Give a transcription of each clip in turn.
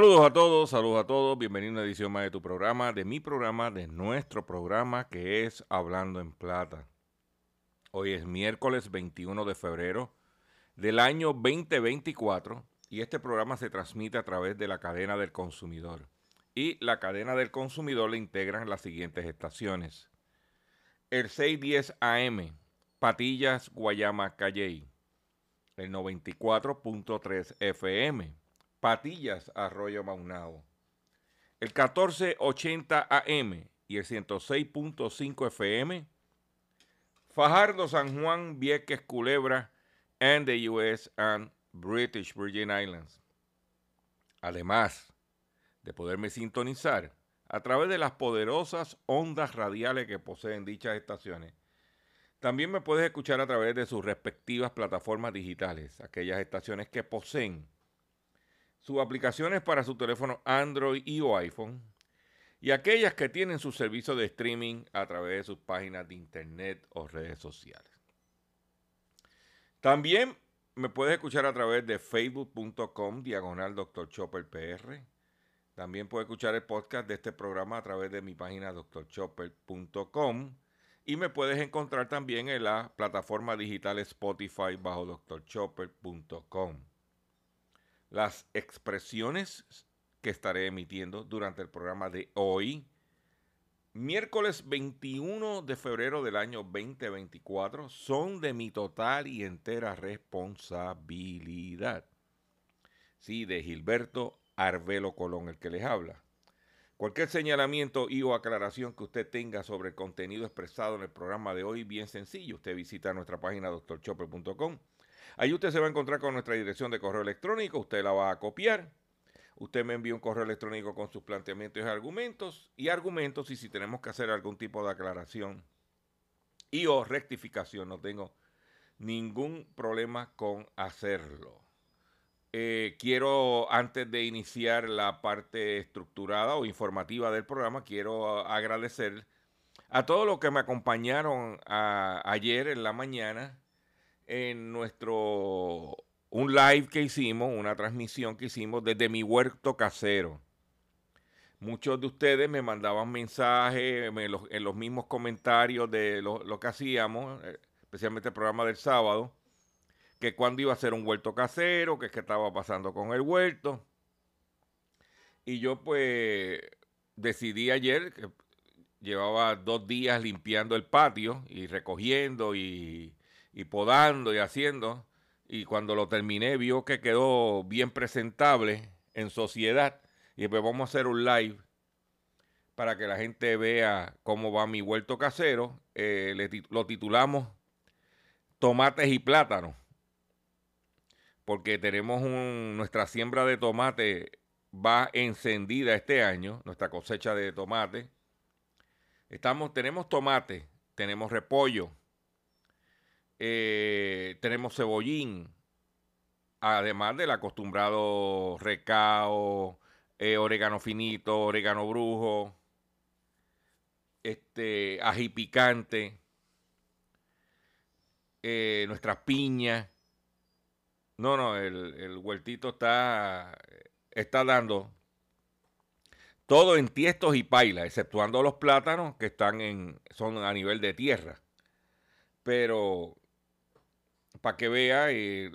Saludos a todos, saludos a todos. Bienvenido a una edición más de tu programa, de mi programa, de nuestro programa que es Hablando en Plata. Hoy es miércoles 21 de febrero del año 2024 y este programa se transmite a través de la cadena del consumidor. Y la cadena del consumidor le integran las siguientes estaciones. El 610 AM, Patillas, Guayama, Calley. El 94.3 FM, Patillas, Arroyo Maunao. El 1480 AM y el 106.5 FM, Fajardo, San Juan, Vieques, Culebra, and the US and British Virgin Islands. Además de poderme sintonizar a través de las poderosas ondas radiales que poseen dichas estaciones, también me puedes escuchar a través de sus respectivas plataformas digitales, aquellas estaciones que poseen sus aplicaciones para su teléfono Android y o iPhone, y aquellas que tienen su servicio de streaming a través de sus páginas de internet o redes sociales. También me puedes escuchar a través de facebook.com diagonal Dr. Chopper PR. También puedes escuchar el podcast de este programa a través de mi página drchopper.com y me puedes encontrar también en la plataforma digital Spotify bajo drchopper.com. Las expresiones que estaré emitiendo durante el programa de hoy, miércoles 21 de febrero del año 2024, son de mi total y entera responsabilidad. Sí, de Gilberto Arbelo Colón, el que les habla. Cualquier señalamiento y o aclaración que usted tenga sobre el contenido expresado en el programa de hoy, bien sencillo. Usted visita nuestra página doctorchopper.com. Ahí usted se va a encontrar con nuestra dirección de correo electrónico. Usted la va a copiar. Usted me envía un correo electrónico con sus planteamientos y argumentos. Y argumentos y si tenemos que hacer algún tipo de aclaración y o rectificación. No tengo ningún problema con hacerlo. Eh, quiero, antes de iniciar la parte estructurada o informativa del programa, quiero agradecer a todos los que me acompañaron ayer en la mañana en nuestro, un live que hicimos, una transmisión que hicimos desde mi huerto casero. Muchos de ustedes me mandaban mensajes en los mismos comentarios de lo, lo que hacíamos, eh, especialmente el programa del sábado, que cuando iba a ser un huerto casero, que qué estaba pasando con el huerto. Y yo pues decidí ayer, que llevaba dos días limpiando el patio y recogiendo y, y podando y haciendo. Y cuando lo terminé vio que quedó bien presentable en sociedad. Y pues vamos a hacer un live para que la gente vea cómo va mi huerto casero. Eh, le lo titulamos Tomates y Plátanos porque tenemos nuestra siembra de tomate va encendida este año, nuestra cosecha de tomate. Estamos, tenemos tomate, tenemos repollo, eh, tenemos cebollín, además del acostumbrado recao, eh, orégano finito, orégano brujo, este, ají picante, eh, nuestras piñas. No, no, el, el huertito está, está dando todo en tiestos y pailas, exceptuando los plátanos que están en, son a nivel de tierra. Pero para que vea eh,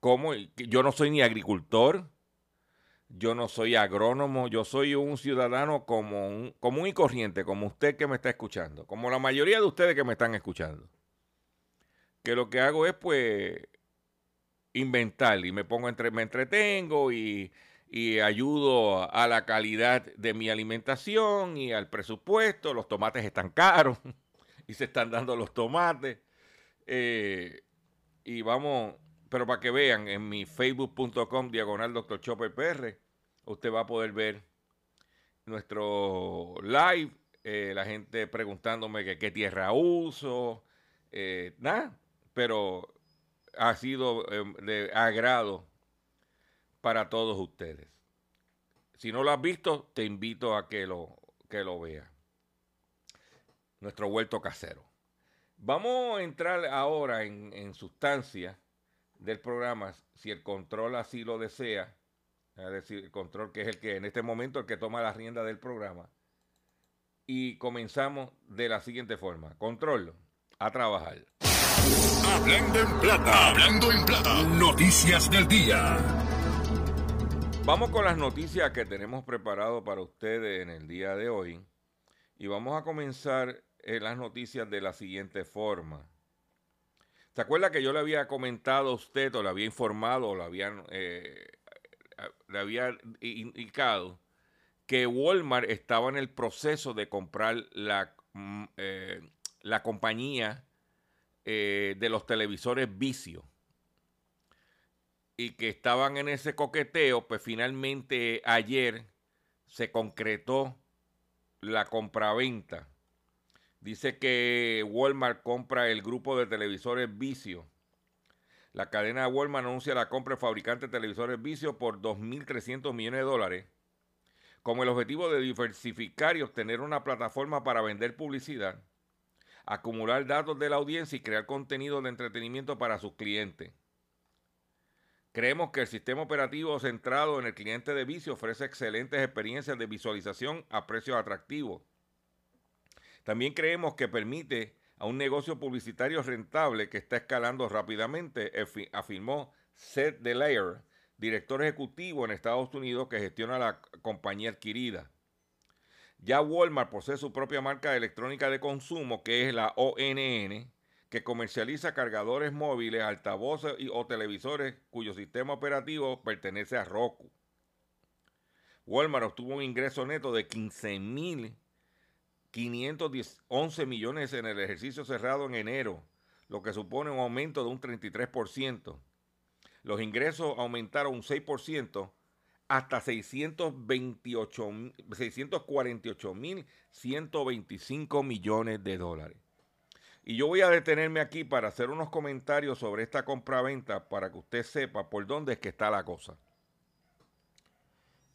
cómo yo no soy ni agricultor, yo no soy agrónomo, yo soy un ciudadano como común y corriente, como usted que me está escuchando, como la mayoría de ustedes que me están escuchando. Que lo que hago es pues inventar y me pongo entre, me entretengo y, y ayudo a la calidad de mi alimentación y al presupuesto. Los tomates están caros y se están dando los tomates. Eh, y vamos, pero para que vean, en mi facebook.com diagonal Dr. Chopper PR, usted va a poder ver nuestro live, eh, la gente preguntándome que qué tierra uso, eh, nada, pero ha sido em, de agrado para todos ustedes. Si no lo has visto, te invito a que lo, que lo veas. Nuestro huerto casero. Vamos a entrar ahora en, sustancia del programa, si el control así lo desea, es decir, el control que es el que en este momento el que toma la rienda del programa. Y comenzamos de la siguiente forma. Control, a trabajar. Hablando en plata, hablando en plata, noticias del día. Vamos con las noticias que tenemos preparado para ustedes en el día de hoy. Y vamos a comenzar eh, las noticias de la siguiente forma. ¿Se acuerda que yo le había comentado a usted o le había informado o le, habían, eh, había indicado que Walmart estaba en el proceso de comprar la, mm, eh, la compañía de los televisores Vicio? Y que estaban en ese coqueteo, pues finalmente ayer se concretó la compraventa Dice que Walmart compra el grupo de televisores Vicio. La cadena de Walmart anuncia la compra de fabricante de televisores Vicio por 2.300 millones de dólares, como el objetivo de diversificar y obtener una plataforma para vender publicidad, acumular datos de la audiencia y crear contenido de entretenimiento para sus clientes. Creemos que el sistema operativo centrado en el cliente de Vicio ofrece excelentes experiencias de visualización a precios atractivos también creemos que permite a un negocio publicitario rentable que está escalando rápidamente, afirmó Seth DeLayer, director ejecutivo en Estados Unidos que gestiona la compañía adquirida. Ya Walmart posee su propia marca de electrónica de consumo, que es la ONN, que comercializa cargadores móviles, altavoces y, o televisores cuyo sistema operativo pertenece a Roku. Walmart obtuvo un ingreso neto de 15 mil 511 millones en el ejercicio cerrado en enero, lo que supone un aumento de un 33%. Los ingresos aumentaron un 6% hasta 628, 648.125 millones de dólares. Y yo voy a detenerme aquí para hacer unos comentarios sobre esta compraventa para que usted sepa por dónde es que está la cosa.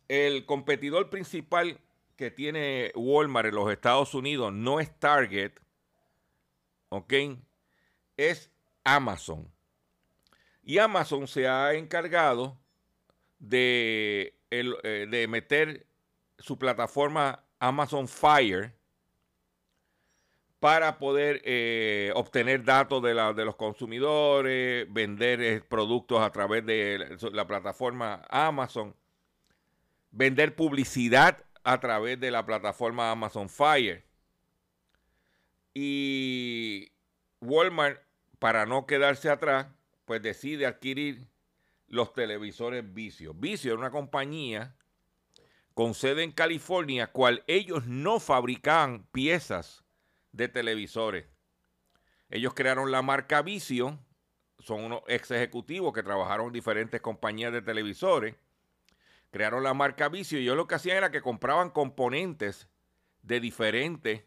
El competidor principal que tiene Walmart en los Estados Unidos no es Target, ¿ok? Es Amazon. Y Amazon se ha encargado de, eh, de meter su plataforma Amazon Fire para poder eh, obtener datos de, la, de, los consumidores, vender eh, productos a través de la plataforma Amazon, vender publicidad a través de la plataforma Amazon Fire. Y Walmart, para no quedarse atrás, pues decide adquirir los televisores Vicio. Vicio es una compañía con sede en California, cual ellos no fabrican piezas de televisores. Ellos crearon la marca Vicio, son unos ex ejecutivos que trabajaron en diferentes compañías de televisores crearon la marca Vicio y ellos lo que hacían era que compraban componentes de diferentes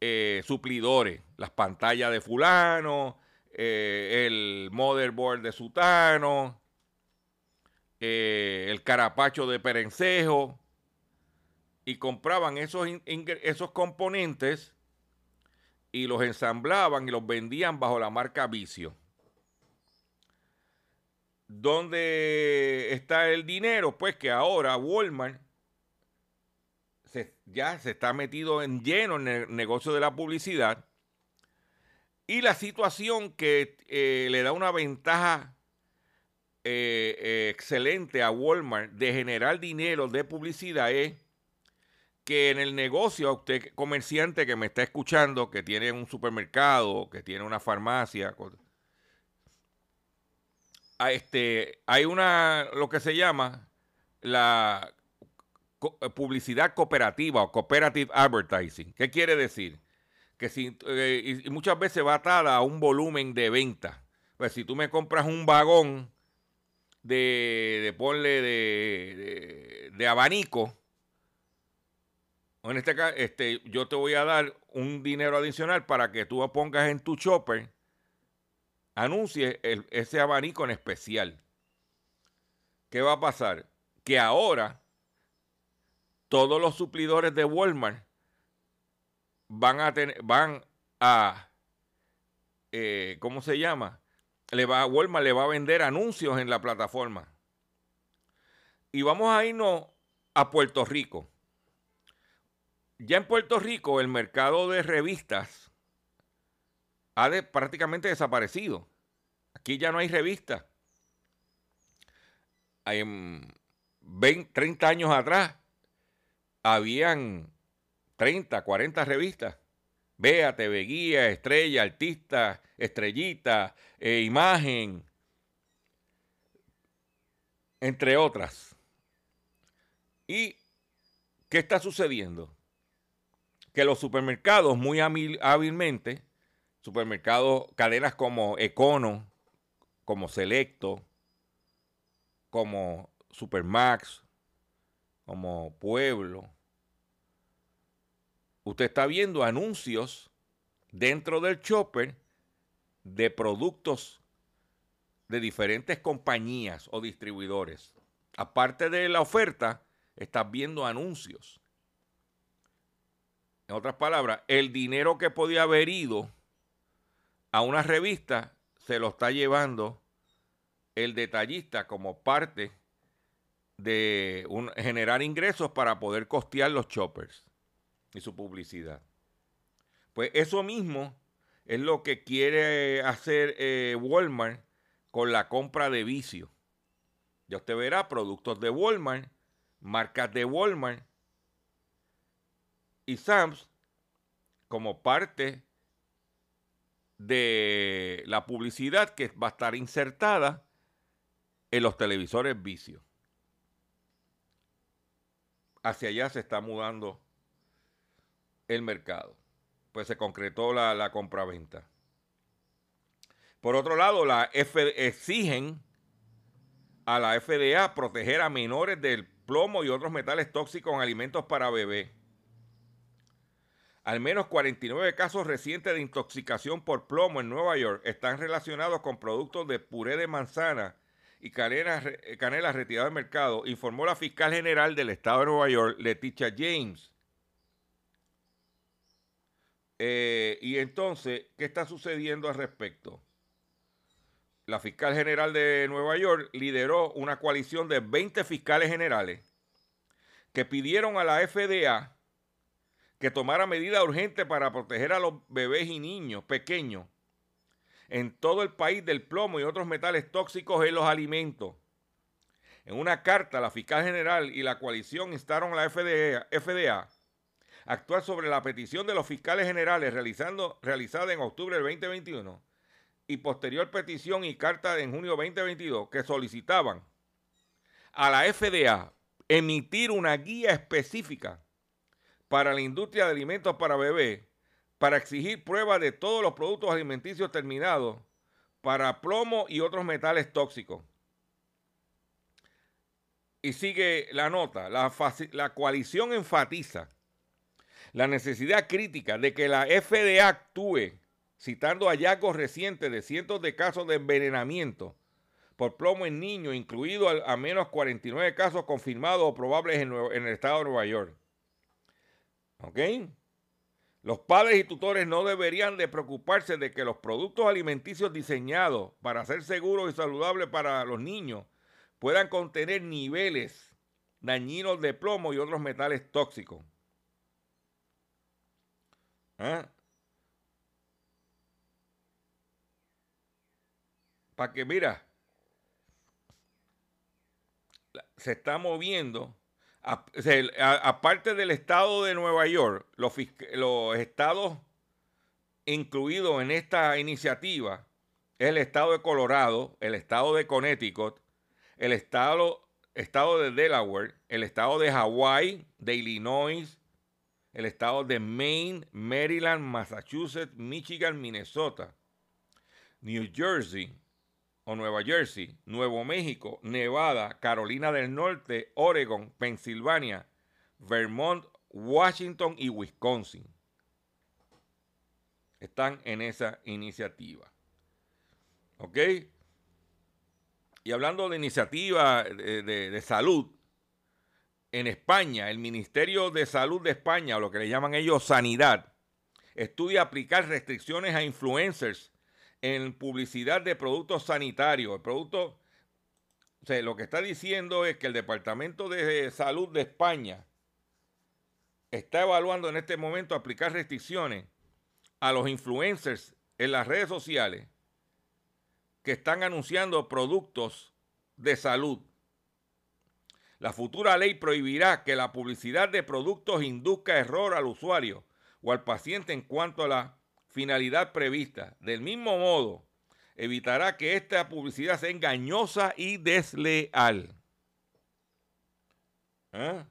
eh, suplidores, las pantallas de fulano, eh, el motherboard de sutano, eh, el carapacho de perencejo, y compraban esos, esos componentes y los ensamblaban y los vendían bajo la marca Vicio. ¿Dónde está el dinero? Pues que ahora Walmart ya se está metido en lleno en el negocio de la publicidad y la situación que eh, le da una ventaja eh, excelente a Walmart de generar dinero de publicidad es que en el negocio, usted comerciante que me está escuchando, que tiene un supermercado, que tiene una farmacia, este, hay una, lo que se llama la eh, publicidad cooperativa o cooperative advertising. ¿Qué quiere decir? Que si, eh, y muchas veces va atada a un volumen de venta. Pues si tú me compras un vagón de, ponle de, abanico, en este caso, este, yo te voy a dar un dinero adicional para que tú pongas en tu shopper, anuncie ese abanico en especial. ¿Qué va a pasar? Que ahora todos los suplidores de Walmart van a tener, van a, eh, ¿cómo se llama? Le va, Walmart le va a vender anuncios en la plataforma. Y vamos a irnos a Puerto Rico. Ya en Puerto Rico el mercado de revistas ha prácticamente desaparecido. Aquí ya no hay revistas. Hay, 20, 30 años atrás habían 30, 40 revistas. Vea, TV Guía, Estrella, Artista, Estrellita, eh, Imagen, entre otras. ¿Y qué está sucediendo? Que los supermercados muy hábilmente, supermercados, cadenas como Econo, como Selecto, como Supermax, como Pueblo, usted está viendo anuncios dentro del chopper de productos de diferentes compañías o distribuidores. Aparte de la oferta, estás viendo anuncios. En otras palabras, el dinero que podía haber ido a una revista se lo está llevando el detallista como parte de generar ingresos para poder costear los choppers y su publicidad. Pues eso mismo es lo que quiere hacer eh, Walmart con la compra de vicio. Ya usted verá productos de Walmart, marcas de Walmart y Sams como parte de la publicidad que va a estar insertada en los televisores vicio. Hacia allá se está mudando el mercado. Pues se concretó la, la compraventa. Por otro lado, la exigen a la FDA proteger a menores del plomo y otros metales tóxicos en alimentos para bebé. Al menos 49 casos recientes de intoxicación por plomo en Nueva York están relacionados con productos de puré de manzana y canela, canela retirada del mercado, informó la fiscal general del estado de Nueva York, Leticia James. Eh, y entonces, ¿qué está sucediendo al respecto? La fiscal general de Nueva York lideró una coalición de 20 fiscales generales que pidieron a la FDA que tomara medidas urgentes para proteger a los bebés y niños pequeños en todo el país del plomo y otros metales tóxicos en los alimentos. En una carta, la fiscal general y la coalición instaron a la FDA, FDA actuar sobre la petición de los fiscales generales realizada en octubre del 2021 y posterior petición y carta en junio 2022 que solicitaban a la FDA emitir una guía específica para la industria de alimentos para bebés para exigir pruebas de todos los productos alimenticios terminados para plomo y otros metales tóxicos. Y sigue la nota. La, coalición enfatiza la necesidad crítica de que la FDA actúe, citando hallazgos recientes de cientos de casos de envenenamiento por plomo en niños, incluido al, menos 49 casos confirmados o probables en el estado de Nueva York. ¿Ok? Los padres y tutores no deberían de preocuparse de que los productos alimenticios diseñados para ser seguros y saludables para los niños puedan contener niveles dañinos de plomo y otros metales tóxicos. ¿Ah? Para que, mira, se está moviendo, aparte del estado de Nueva York, los, estados incluidos en esta iniciativa es el estado de Colorado, el estado de Connecticut, el estado, estado de Delaware, el estado de Hawaii, de Illinois, el estado de Maine, Maryland, Massachusetts, Michigan, Minnesota, New Jersey o Nueva Jersey, Nuevo México, Nevada, Carolina del Norte, Oregon, Pensilvania, Vermont, Washington y Wisconsin. Están en esa iniciativa. ¿Ok? Y hablando de iniciativa de, salud, en España, el Ministerio de Salud de España, o lo que le llaman ellos sanidad, estudia aplicar restricciones a influencers en publicidad de productos sanitarios. El producto, lo que está diciendo es que el Departamento de Salud de España está evaluando en este momento aplicar restricciones a los influencers en las redes sociales que están anunciando productos de salud la futura ley prohibirá que la publicidad de productos induzca error al usuario o al paciente en cuanto a la finalidad prevista. Del mismo modo, evitará que esta publicidad sea engañosa y desleal. ¿Eh?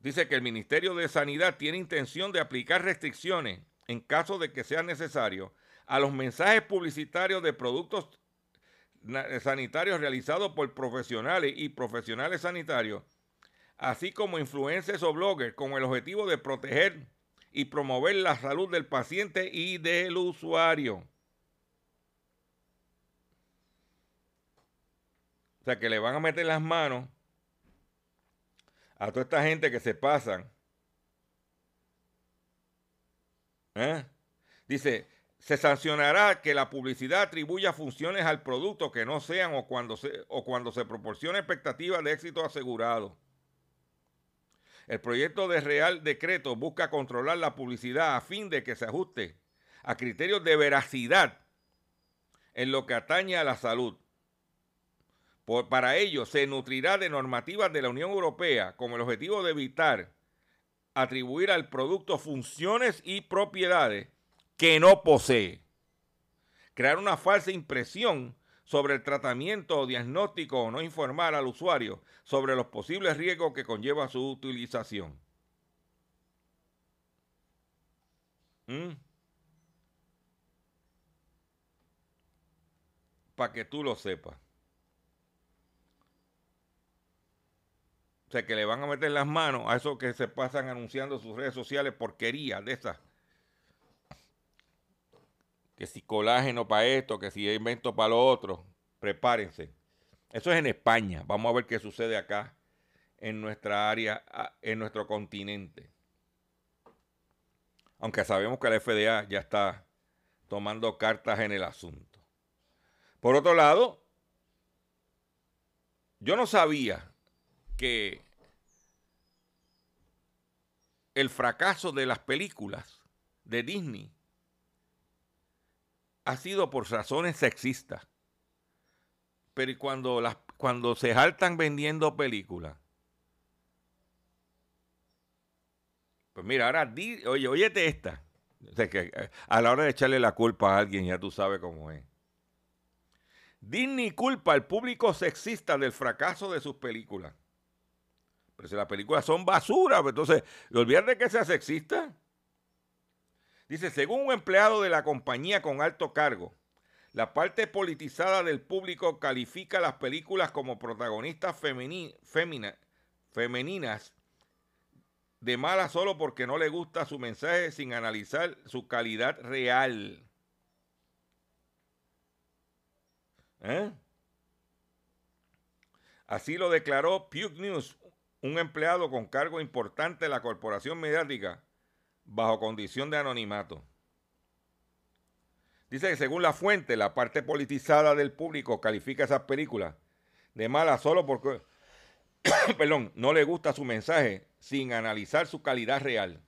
Dice que el Ministerio de Sanidad tiene intención de aplicar restricciones en caso de que sea necesario a los mensajes publicitarios de productos sanitarios realizados por profesionales y profesionales sanitarios, así como influencers o bloggers, con el objetivo de proteger y promover la salud del paciente y del usuario. O sea, que le van a meter las manos a toda esta gente que se pasan. ¿Eh? Dice, se sancionará que la publicidad atribuya funciones al producto que no sean o cuando se, o cuando se proporcione expectativas de éxito asegurado. El proyecto de Real Decreto busca controlar la publicidad a fin de que se ajuste a criterios de veracidad en lo que atañe a la salud. para ello, se nutrirá de normativas de la Unión Europea con el objetivo de evitar atribuir al producto funciones y propiedades que no posee. Crear una falsa impresión sobre el tratamiento o diagnóstico o no informar al usuario sobre los posibles riesgos que conlleva su utilización. ¿Mm? Para que tú lo sepas. O sea, que le van a meter las manos a esos que se pasan anunciando sus redes sociales porquerías de esas que si colágeno para esto, que si invento para lo otro, prepárense. Eso es en España. Vamos a ver qué sucede acá en nuestra área, en nuestro continente. Aunque sabemos que la FDA ya está tomando cartas en el asunto. Por otro lado, yo no sabía que el fracaso de las películas de Disney ha sido por razones sexistas. Pero cuando, las, cuando se saltan vendiendo películas, pues mira, ahora, di, oye, óyete esta. eh, a la hora de echarle la culpa a alguien, ya tú sabes cómo es. Disney culpa al público sexista del fracaso de sus películas. Pero si las películas son basura, pues entonces, olvídate que sea sexista. Dice, según un empleado de la compañía con alto cargo, La parte politizada del público califica las películas como protagonistas femeninas de mala solo porque no le gusta su mensaje sin analizar su calidad real. ¿Eh? Así lo declaró Puke News, un empleado con cargo importante de la corporación mediática, bajo condición de anonimato. Dice que según la fuente, la parte politizada del público califica esas películas de mala solo porque, perdón, no le gusta su mensaje sin analizar su calidad real.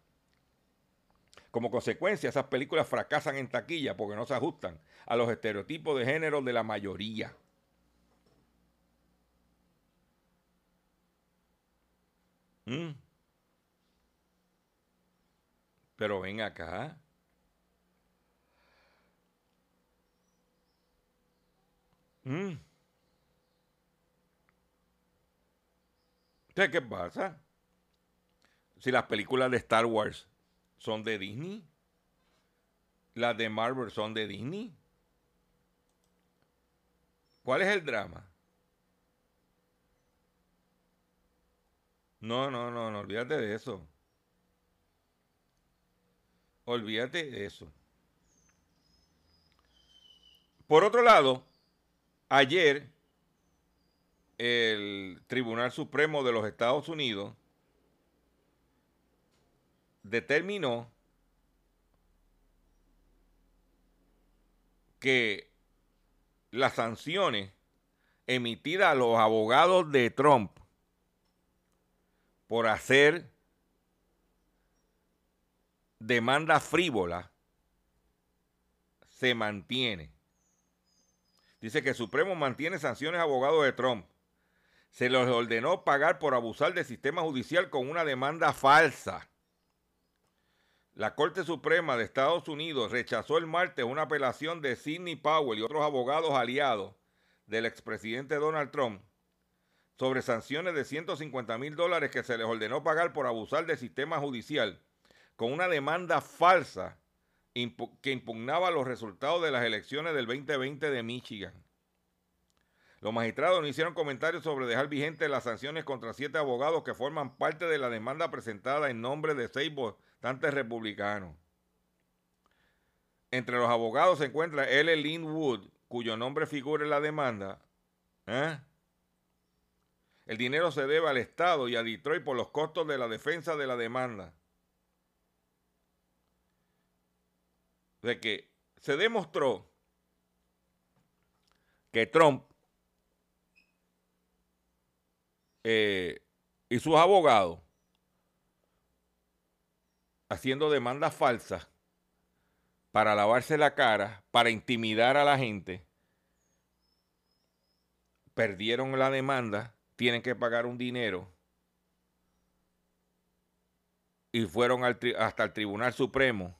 Como consecuencia, esas películas fracasan en taquilla porque no se ajustan a los estereotipos de género de la mayoría. Mm. Pero ven acá. Mm. ¿Qué pasa? Si las películas de Star Wars son de Disney, las de Marvel son de Disney. ¿Cuál es el drama? No, no, no, no, olvídate de eso. Olvídate de eso. Por otro lado, ayer el Tribunal Supremo de los Estados Unidos determinó que las sanciones emitidas a los abogados de Trump por hacer demanda frívola se mantiene. Dice que el Supremo mantiene sanciones a abogados de Trump. Se les ordenó pagar por abusar del sistema judicial con una demanda falsa. La Corte Suprema de Estados Unidos rechazó el martes una apelación de Sidney Powell y otros abogados aliados del expresidente Donald Trump sobre sanciones de 150 mil dólares que se les ordenó pagar por abusar del sistema judicial con una demanda falsa que impugnaba los resultados de las elecciones del 2020 de Michigan. Los magistrados no hicieron comentarios sobre dejar vigentes las sanciones contra siete abogados que forman parte de la demanda presentada en nombre de seis votantes republicanos. Entre los abogados se encuentra L. Lynn Wood, cuyo nombre figura en la demanda. ¿eh? El dinero se debe al Estado y a Detroit por los costos de la defensa de la demanda. De que se demostró que Trump eh, y sus abogados haciendo demandas falsas para lavarse la cara, para intimidar a la gente, perdieron la demanda tienen que pagar un dinero y fueron hasta el Tribunal Supremo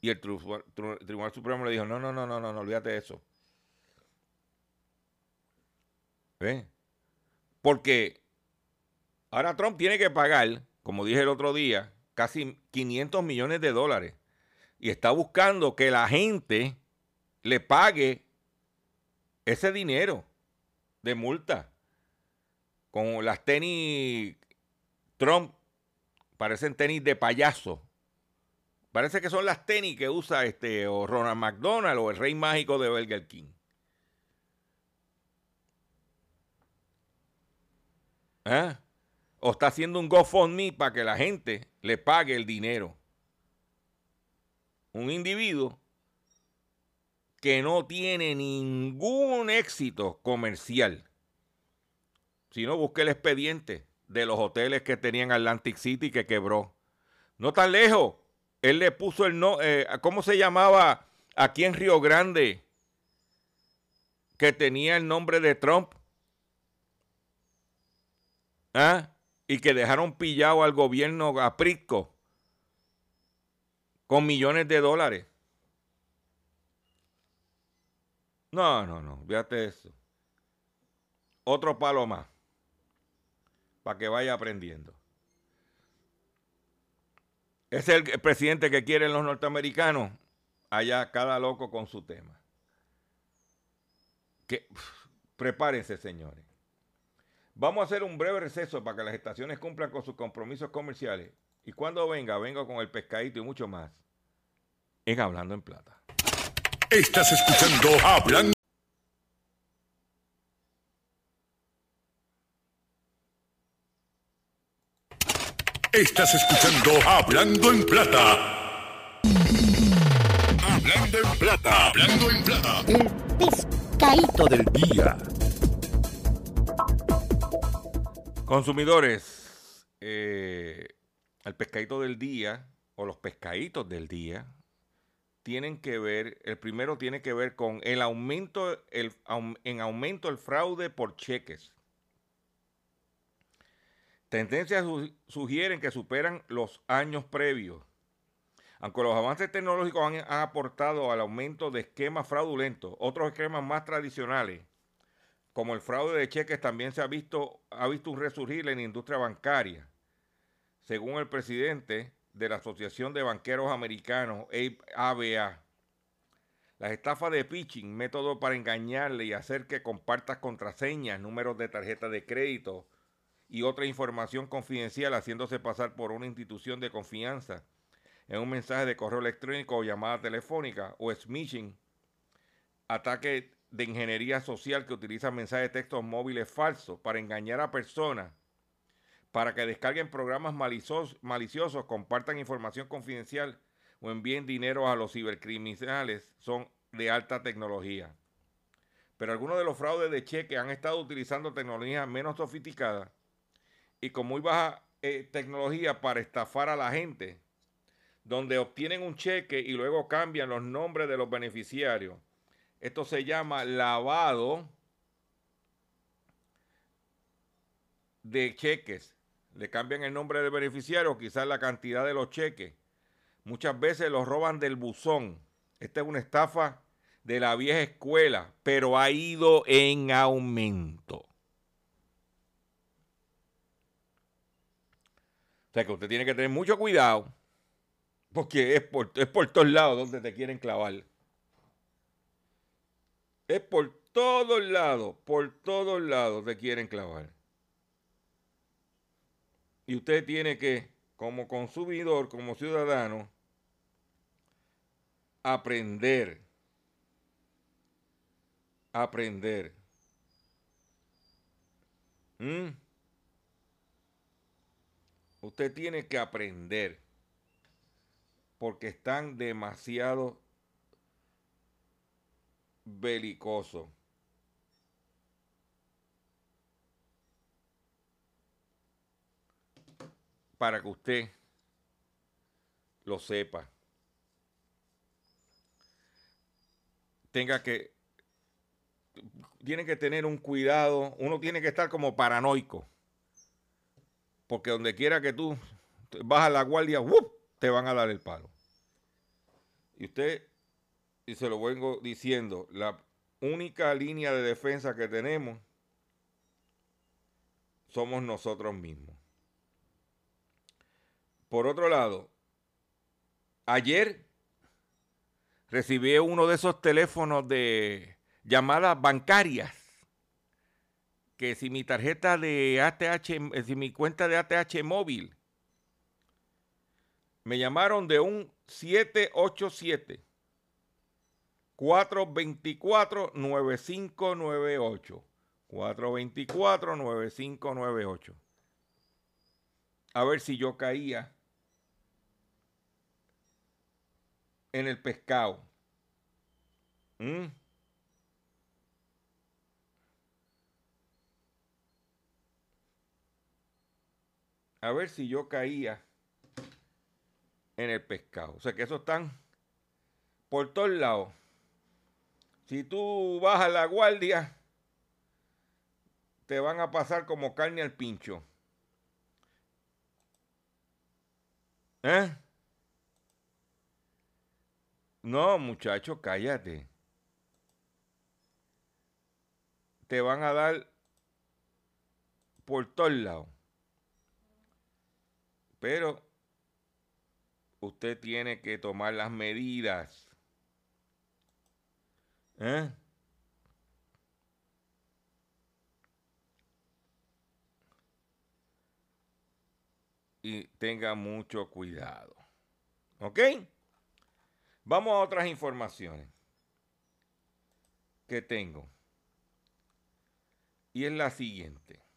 y el Tribunal Supremo le dijo, no, no, no, no, no, no olvídate de eso. ¿Ven? Porque ahora Trump tiene que pagar, como dije el otro día, casi 500 millones de dólares. Y está buscando que la gente le pague ese dinero de multa con las tenis Trump, parecen tenis de payaso. Parece que son las tenis que usa este o Ronald McDonald o el rey mágico de Burger King. ¿Eh? O está haciendo un GoFundMe para que la gente le pague el dinero. Un individuo que no tiene ningún éxito comercial. Si no, busque el expediente de los hoteles que tenían Atlantic City que quebró. No tan lejos. Él le puso el no. Eh, ¿Cómo se llamaba aquí en Río Grande? Que tenía el nombre de Trump. ¿Ah? Y que dejaron pillado al gobierno a Prisco con millones de dólares. No, no, no, fíjate eso. Otro palo más para que vaya aprendiendo. Es el presidente que quieren los norteamericanos. Allá cada loco con su tema. que prepárense, señores. Vamos a hacer un breve receso para que las estaciones cumplan con sus compromisos comerciales. Y cuando venga, vengo con el pescadito y mucho más. En Hablando en Plata. Estás escuchando Hablando. Estás escuchando Hablando en Plata. Hablando en Plata. Hablando en Plata. El pescadito del día. Consumidores, eh, el pescadito del día o los pescaditos del día tienen que ver, el primero tiene que ver con el aumento, el, en aumento el fraude por cheques. Tendencias su- sugieren que superan los años previos. Aunque los avances tecnológicos han, aportado al aumento de esquemas fraudulentos, otros esquemas más tradicionales, como el fraude de cheques, también se ha visto, ha visto resurgir en la industria bancaria. Según el presidente de la Asociación de Banqueros Americanos, ABA, las estafas de pitching, método para engañarle y hacer que compartas contraseñas, números de tarjeta de crédito y otra información confidencial haciéndose pasar por una institución de confianza en un mensaje de correo electrónico o llamada telefónica o smishing, ataque de ingeniería social que utiliza mensajes de texto móviles falsos para engañar a personas, para que descarguen programas maliciosos, maliciosos, compartan información confidencial o envíen dinero a los cibercriminales son de alta tecnología. Pero algunos de los fraudes de cheque han estado utilizando tecnologías menos sofisticadas y con muy baja eh, tecnología para estafar a la gente, donde obtienen un cheque y luego cambian los nombres de los beneficiarios. Esto se llama lavado de cheques. Le cambian el nombre del beneficiario, quizás la cantidad de los cheques. Muchas veces los roban del buzón. Esta es una estafa de la vieja escuela, pero ha ido en aumento. O sea que usted tiene que tener mucho cuidado, porque es por, es por todos lados donde te quieren clavar. Es por todos lados, por todos lados te quieren clavar. Y usted tiene que, como consumidor, como ciudadano, aprender. Aprender. ¿Mm? Usted tiene que aprender. Porque están demasiado belicosos. Para que usted lo sepa. Tenga que tiene que tener un cuidado, uno tiene que estar como paranoico. Porque donde quiera que tú bajas la guardia, te van a dar el palo. Y usted, y se lo vengo diciendo, la única línea de defensa que tenemos somos nosotros mismos. Por otro lado, ayer recibí uno de esos teléfonos de llamadas bancarias que si mi tarjeta de ATH, eh, si mi cuenta de ATH móvil, me llamaron de un 787 424 9598 424 9598 a ver si yo caía en el pescado. ¿Mm? A ver si yo caía en el pescado. O sea que eso están por todos lados. Si tú bajas la guardia, te van a pasar como carne al pincho. ¿Eh? No, muchacho, cállate. Te van a dar por todos lados. Pero usted tiene que tomar las medidas. ¿Eh? Y tenga mucho cuidado. ¿Ok? Vamos a otras informaciones que tengo. Y es la siguiente.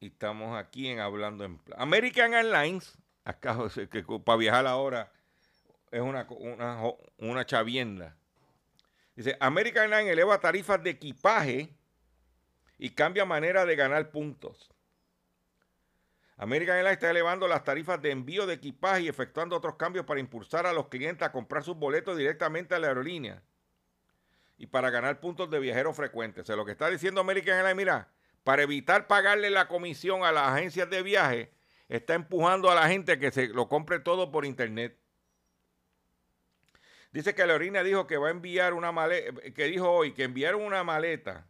Y estamos aquí en Hablando en. American Airlines, acá que para viajar ahora es una, una, una chavienda. Dice, American Airlines eleva tarifas de equipaje y cambia manera de ganar puntos. American Airlines está elevando las tarifas de envío de equipaje y efectuando otros cambios para impulsar a los clientes a comprar sus boletos directamente a la aerolínea y para ganar puntos de viajeros frecuentes. O sea, lo que está diciendo American Airlines, mira, para evitar pagarle la comisión a las agencias de viaje, está empujando a la gente que se lo compre todo por internet. Dice que la aerolínea dijo que va a enviar una maleta, que dijo hoy que enviaron una maleta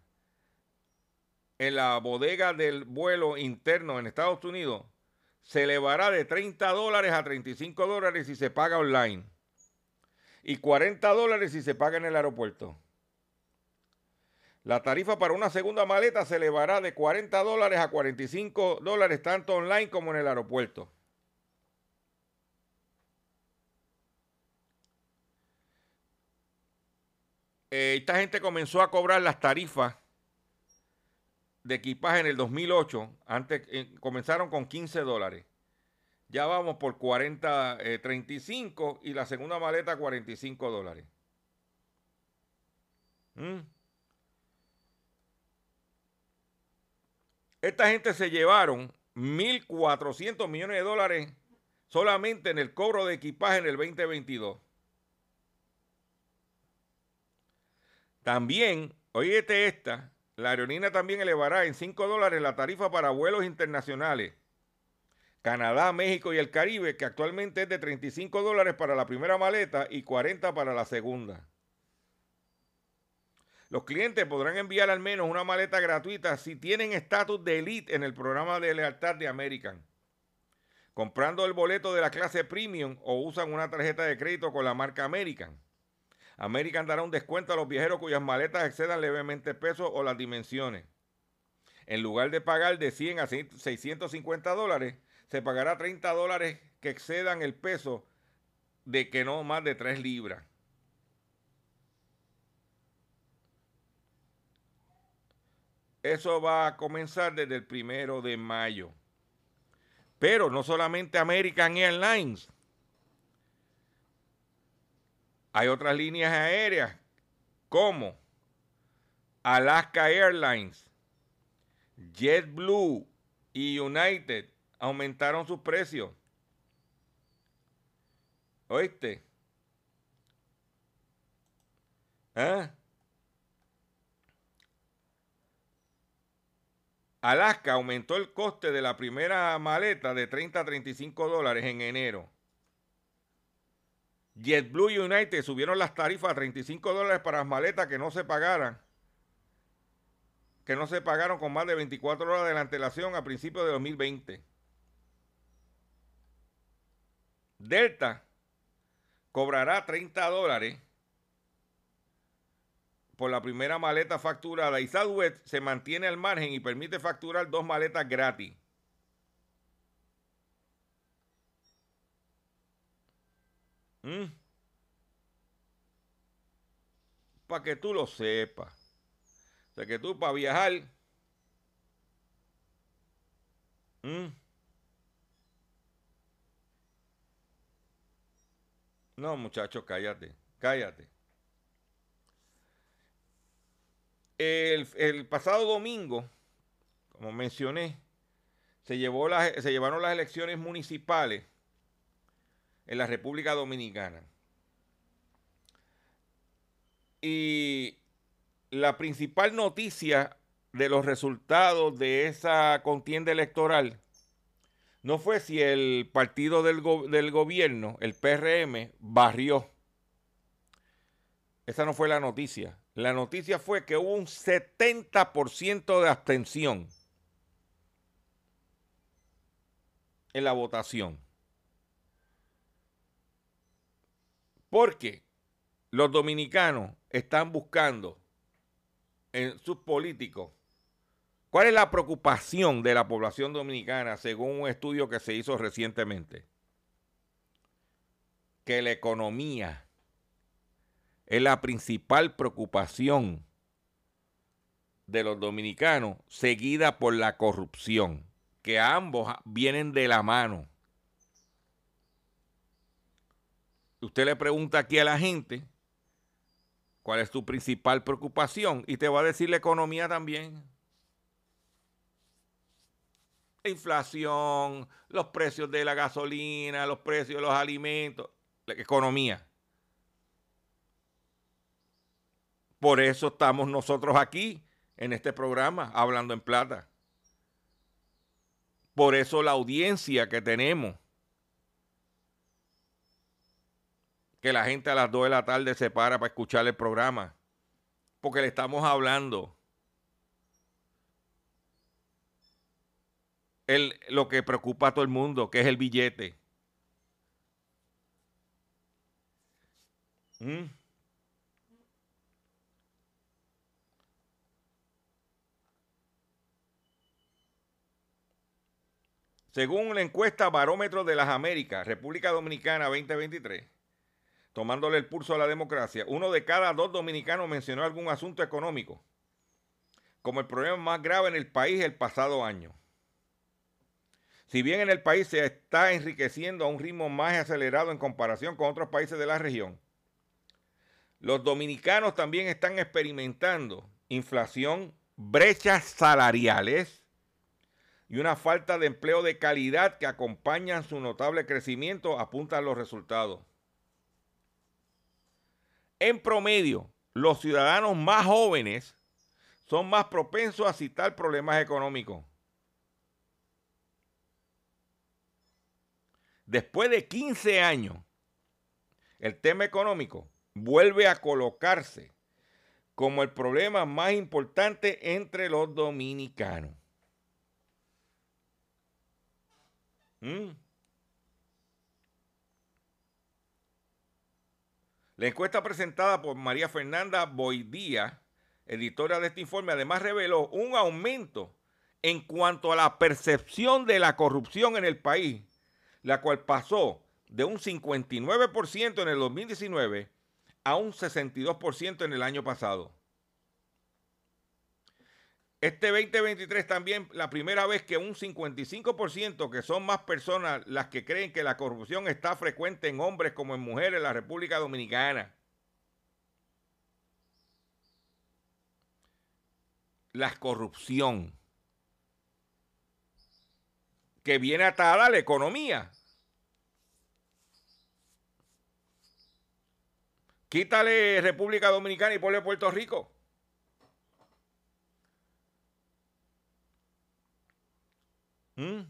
en la bodega del vuelo interno en Estados Unidos se elevará de 30 dólares a 35 dólares si se paga online y 40 dólares si se paga en el aeropuerto. La tarifa para una segunda maleta se elevará de 40 dólares a 45 dólares tanto online como en el aeropuerto. Eh, esta gente comenzó a cobrar las tarifas de equipaje en el 2008, antes eh, comenzaron con 15 dólares. Ya vamos por 40, 35 eh, y la segunda maleta 45 dólares. ¿Mm? Esta gente se llevaron 1.400 millones de dólares solamente en el cobro de equipaje en el 2022. También, oígate esta, la aerolínea también elevará en 5 dólares la tarifa para vuelos internacionales. Canadá, México y el Caribe, que actualmente es de 35 dólares para la primera maleta y 40 para la segunda. Los clientes podrán enviar al menos una maleta gratuita si tienen estatus de elite en el programa de lealtad de American. Comprando el boleto de la clase premium o usan una tarjeta de crédito con la marca American. American dará un descuento a los viajeros cuyas maletas excedan levemente el peso o las dimensiones. En lugar de pagar de 100 a 650 dólares, se pagará 30 dólares que excedan el peso de que no más de 3 libras. Eso va a comenzar desde el primero de mayo. Pero no solamente American Airlines. Hay otras líneas aéreas como Alaska Airlines, JetBlue y United aumentaron sus precios. ¿Oíste? ¿Ah? Alaska aumentó el coste de la primera maleta de 30 a 35 dólares en enero. JetBlue United subieron las tarifas a 35 dólares para las maletas que no se pagaran, que no se pagaron con más de 24 horas de antelación a principios de 2020. Delta cobrará 30 dólares por la primera maleta facturada y Southwest se mantiene al margen y permite facturar dos maletas gratis. Mm. Para que tú lo sepas. O sea, que tú para viajar... Mm. No, muchachos, cállate, cállate. El, pasado domingo, como mencioné, se, llevó se llevaron las elecciones municipales en la República Dominicana. Y la principal noticia de los resultados de esa contienda electoral no fue si el partido del, del gobierno, el PRM, barrió. Esa no fue la noticia. La noticia fue que hubo un 70% de abstención en la votación. Porque los dominicanos están buscando en sus políticos ¿Cuál es la preocupación de la población dominicana según un estudio que se hizo recientemente? Que la economía es la principal preocupación de los dominicanos, seguida por la corrupción, que ambos vienen de la mano. Usted le pregunta aquí a la gente cuál es tu principal preocupación y te va a decir la economía también. La inflación, los precios de la gasolina, los precios de los alimentos, la economía. Por eso estamos nosotros aquí en este programa hablando en plata. Por eso la audiencia que tenemos que la gente a las 2 de la tarde se para para escuchar el programa. Porque le estamos hablando. El, lo que preocupa a todo el mundo, que es el billete. ¿Mm? Según la encuesta Barómetro de las Américas, República Dominicana 2023, tomándole el pulso a la democracia, uno de cada dos dominicanos mencionó algún asunto económico como el problema más grave en el país el pasado año. Si bien en el país se está enriqueciendo a un ritmo más acelerado en comparación con otros países de la región, los dominicanos también están experimentando inflación, brechas salariales y una falta de empleo de calidad que acompañan su notable crecimiento, apuntan los resultados. En promedio, los ciudadanos más jóvenes son más propensos a citar problemas económicos. Después de 15 años, el tema económico vuelve a colocarse como el problema más importante entre los dominicanos. ¿Mm? La encuesta presentada por María Fernanda Boidía, editora de este informe, además reveló un aumento en cuanto a la percepción de la corrupción en el país, la cual pasó de un 59% en el 2019 a un 62% en el año pasado. Este 2023 también la primera vez que un 55%, que son más personas las que creen que la corrupción está frecuente en hombres como en mujeres en la República Dominicana. La corrupción que viene atada a la economía. Quítale República Dominicana y ponle Puerto Rico. ¿Mm?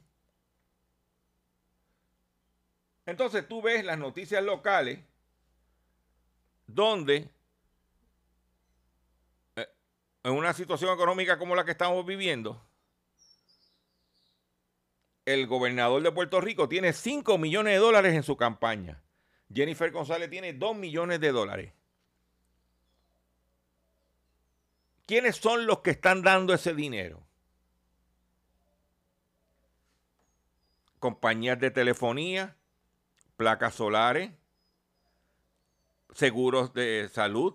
Entonces tú ves las noticias locales donde eh, en una situación económica como la que estamos viviendo, el gobernador de Puerto Rico tiene 5 millones de dólares en su campaña. Jennifer González tiene 2 millones de dólares. ¿Quiénes son los que están dando ese dinero? Compañías de telefonía, placas solares, seguros de salud.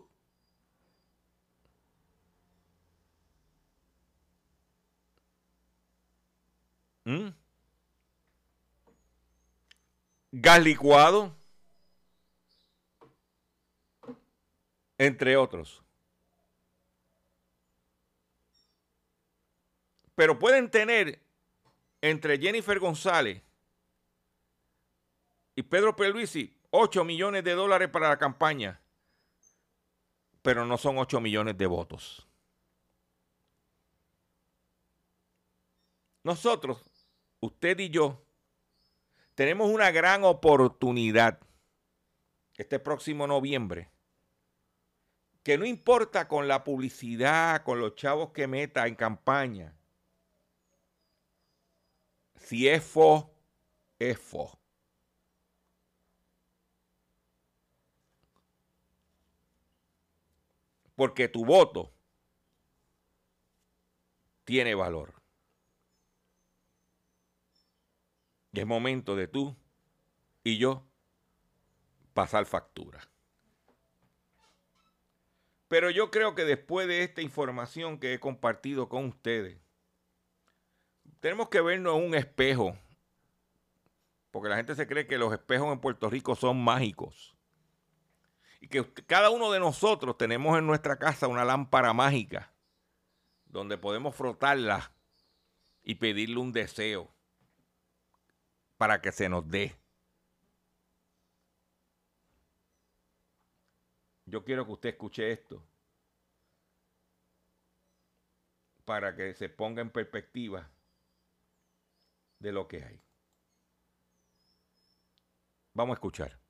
¿Mm? Gas licuado, entre otros. Pero pueden tener entre Jennifer González y Pedro Pierluisi 8 millones de dólares para la campaña, pero no son 8 millones de votos. Nosotros, usted y yo, tenemos una gran oportunidad este próximo noviembre, que no importa con la publicidad, con los chavos que meta en campaña, si es fo, es fo. Porque tu voto tiene valor. Y es momento de tú y yo pasar factura. Pero yo creo que después de esta información que he compartido con ustedes, tenemos que vernos en un espejo. Porque la gente se cree que los espejos en Puerto Rico son mágicos. Y que cada uno de nosotros tenemos en nuestra casa una lámpara mágica donde podemos frotarla y pedirle un deseo para que se nos dé. Yo quiero que usted escuche esto para que se ponga en perspectiva de lo que hay. Vamos a escuchar.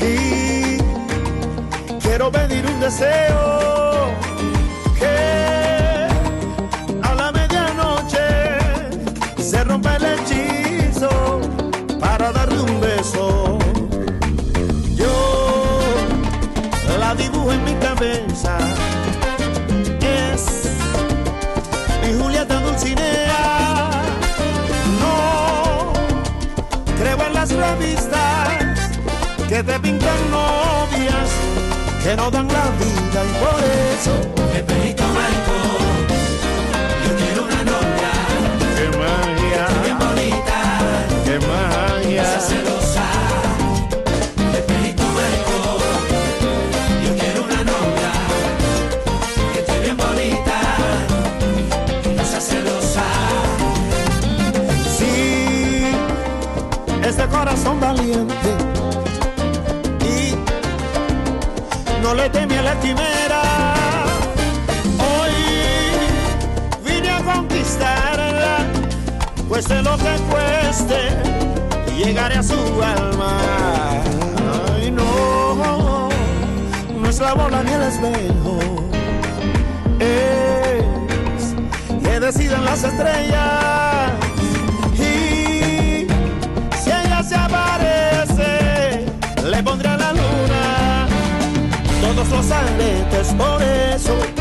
Y quiero pedir un deseo que a la medianoche se rompa el hechizo para darle un beso. Yo la dibujo en mi cabeza. Es mi Julieta Dulcinea. Que te pintan novias que no dan la vida y por eso llegaré a su alma. Ay, no, no es la bola ni el espejo, es que deciden las estrellas. Y si ella se aparece, le pondré a la luna todos los aretes por eso.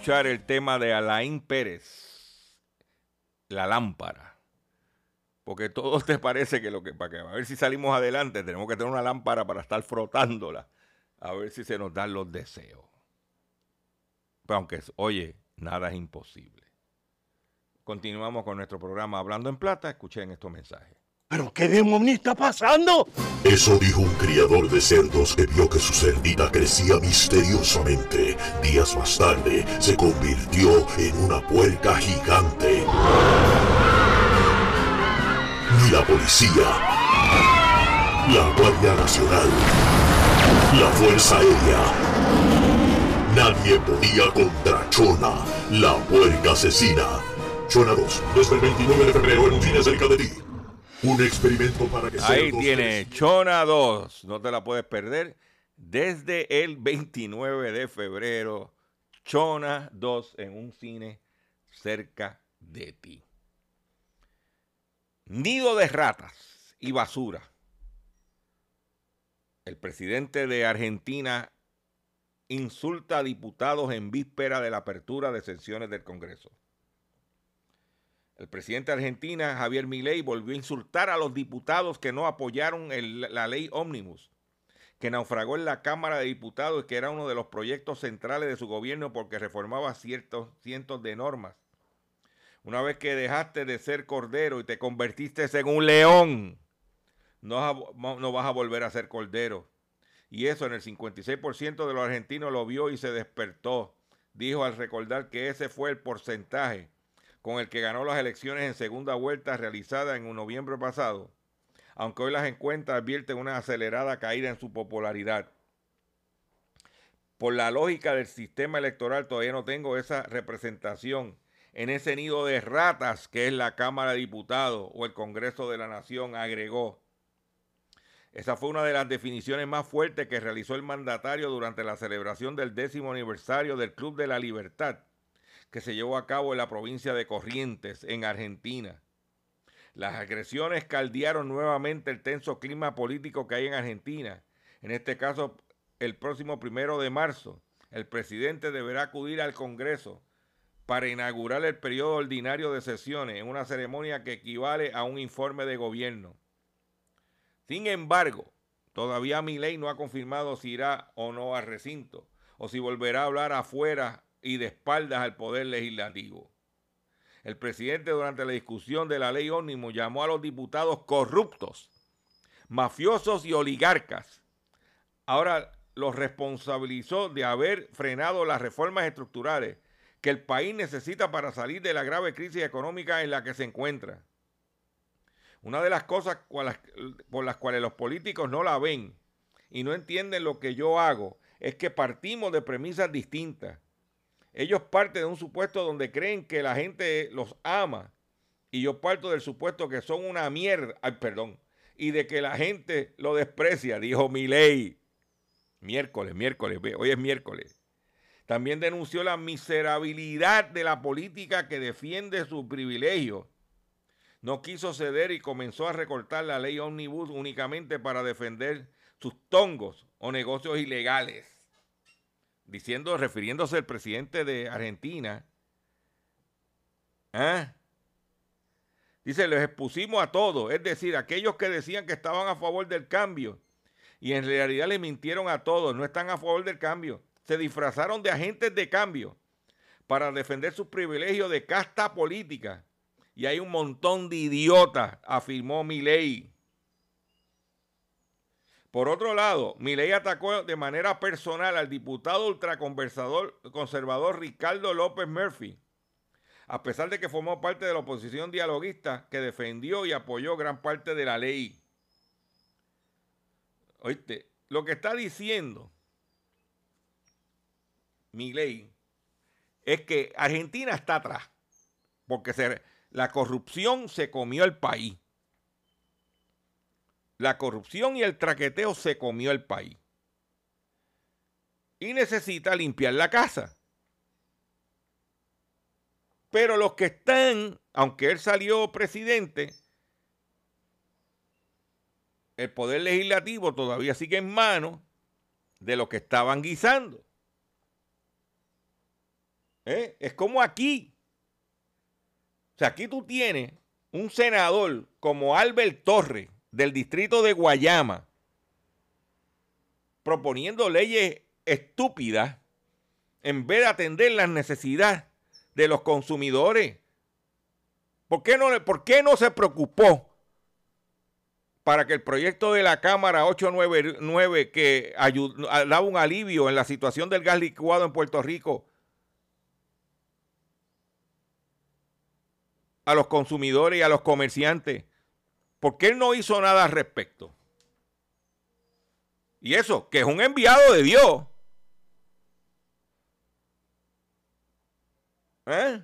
Escuchar el tema de Alain Pérez, La lámpara. Porque todo te parece que lo que para que a ver si salimos adelante tenemos que tener una lámpara para estar frotándola a ver si se nos dan los deseos. Pero aunque, oye, nada es imposible. Continuamos con nuestro programa Hablando en Plata. Escuchen estos mensajes. ¿Pero qué demonio está pasando? Eso dijo un criador de cerdos que vio que su cerdita crecía misteriosamente. Días más tarde se convirtió en una puerca gigante. Ni la policía, la Guardia Nacional, la Fuerza Aérea. Nadie podía contra Chona, la puerca asesina. Chona 2, desde el 29 de febrero en un cine cerca de ti. Un experimento para que Ahí tiene Chona 2. No te la puedes perder. Desde el 29 de febrero, Chona 2 en un cine cerca de ti. Nido de ratas y basura. El presidente de Argentina insulta a diputados en víspera de la apertura de sesiones del Congreso. El presidente de Argentina, Javier Milei, volvió a insultar a los diputados que no apoyaron la ley Omnibus, que naufragó en la Cámara de Diputados y que era uno de los proyectos centrales de su gobierno porque reformaba ciertos cientos de normas. Una vez que dejaste de ser cordero y te convertiste en un león, no no vas a volver a ser cordero. Y eso en el 56% de los argentinos lo vio y se despertó. Dijo al recordar que ese fue el porcentaje con el que ganó las elecciones en segunda vuelta realizada en un noviembre pasado, aunque hoy las encuestas advierten una acelerada caída en su popularidad. Por la lógica del sistema electoral todavía no tengo esa representación en ese nido de ratas que es la Cámara de Diputados o el Congreso de la Nación, agregó. Esa fue una de las definiciones más fuertes que realizó el mandatario durante la celebración del décimo aniversario del Club de la Libertad, que se llevó a cabo en la provincia de Corrientes, en Argentina. Las agresiones caldearon nuevamente el tenso clima político que hay en Argentina. En este caso, el próximo primero de marzo, el presidente deberá acudir al Congreso para inaugurar el periodo ordinario de sesiones en una ceremonia que equivale a un informe de gobierno. Sin embargo, todavía Milei no ha confirmado si irá o no al recinto o si volverá a hablar afuera y de espaldas al poder legislativo. El presidente durante la discusión de la ley ómnibus llamó a los diputados corruptos, mafiosos y oligarcas. Ahora los responsabilizó de haber frenado las reformas estructurales que el país necesita para salir de la grave crisis económica en la que se encuentra. Una de las cosas por las, por las cuales los políticos no la ven y no entienden lo que yo hago es que partimos de premisas distintas. Ellos parten de un supuesto donde creen que la gente los ama y yo parto del supuesto que son una mierda, ay, perdón, y de que la gente lo desprecia, dijo Milei. Miércoles, miércoles, hoy es miércoles. También denunció la miserabilidad de la política que defiende su privilegio. No quiso ceder y comenzó a recortar la ley Omnibus únicamente para defender sus tongos o negocios ilegales. Diciendo, refiriéndose al presidente de Argentina. ¿ah? Dice, les expusimos a todos, es decir, aquellos que decían que estaban a favor del cambio y en realidad le mintieron a todos, no están a favor del cambio. Se disfrazaron de agentes de cambio para defender sus privilegios de casta política. Y hay un montón de idiotas, afirmó Milei. Por otro lado, Milei atacó de manera personal al diputado ultraconservador conservador Ricardo López Murphy, a pesar de que formó parte de la oposición dialoguista que defendió y apoyó gran parte de la ley. Oíste, lo que está diciendo Milei es que Argentina está atrás, porque la corrupción se comió el país. La corrupción y el traqueteo se comió el país. Y necesita limpiar la casa. Pero los que están, aunque él salió presidente, el poder legislativo todavía sigue en manos de los que estaban guisando. ¿Eh? Es como aquí. O sea, aquí tú tienes un senador como Albert Torres del distrito de Guayama proponiendo leyes estúpidas en vez de atender las necesidades de los consumidores. ¿Por qué no, por qué no se preocupó para que el proyecto de la Cámara 899 que daba un alivio en la situación del gas licuado en Puerto Rico a los consumidores y a los comerciantes, ¿por qué no hizo nada al respecto? Y eso, que es un enviado de Dios. ¿Eh?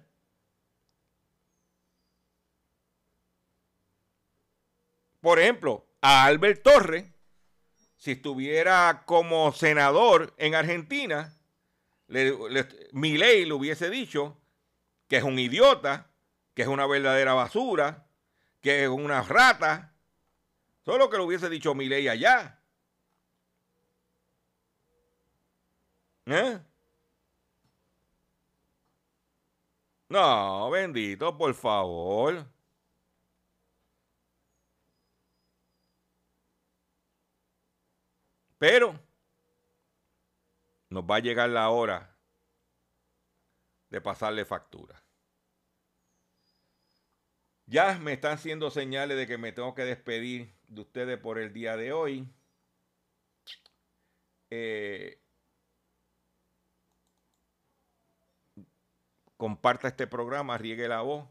Por ejemplo, a Albert Torres, si estuviera como senador en Argentina, mi ley le hubiese dicho que es un idiota, que es una verdadera basura, que una rata. Solo que lo hubiese dicho mi ley allá. ¿Eh? No, bendito, por favor. Pero nos va a llegar la hora de pasarle factura. Ya me están haciendo señales de que me tengo que despedir de ustedes por el día de hoy. Eh, comparta este programa, riegue la voz.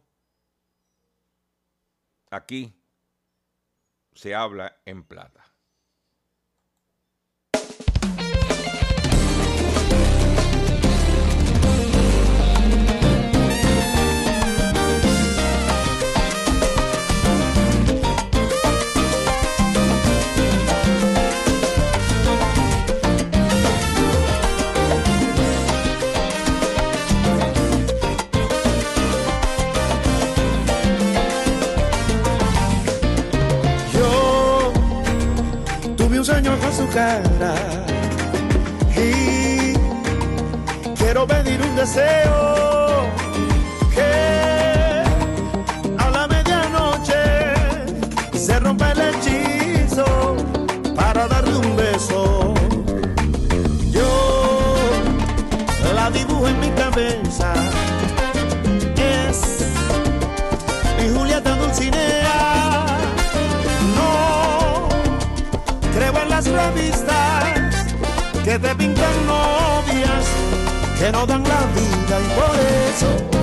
Aquí se habla en plata. Su cara. Y quiero pedir un deseo que te pintan novias que no dan la vida y por eso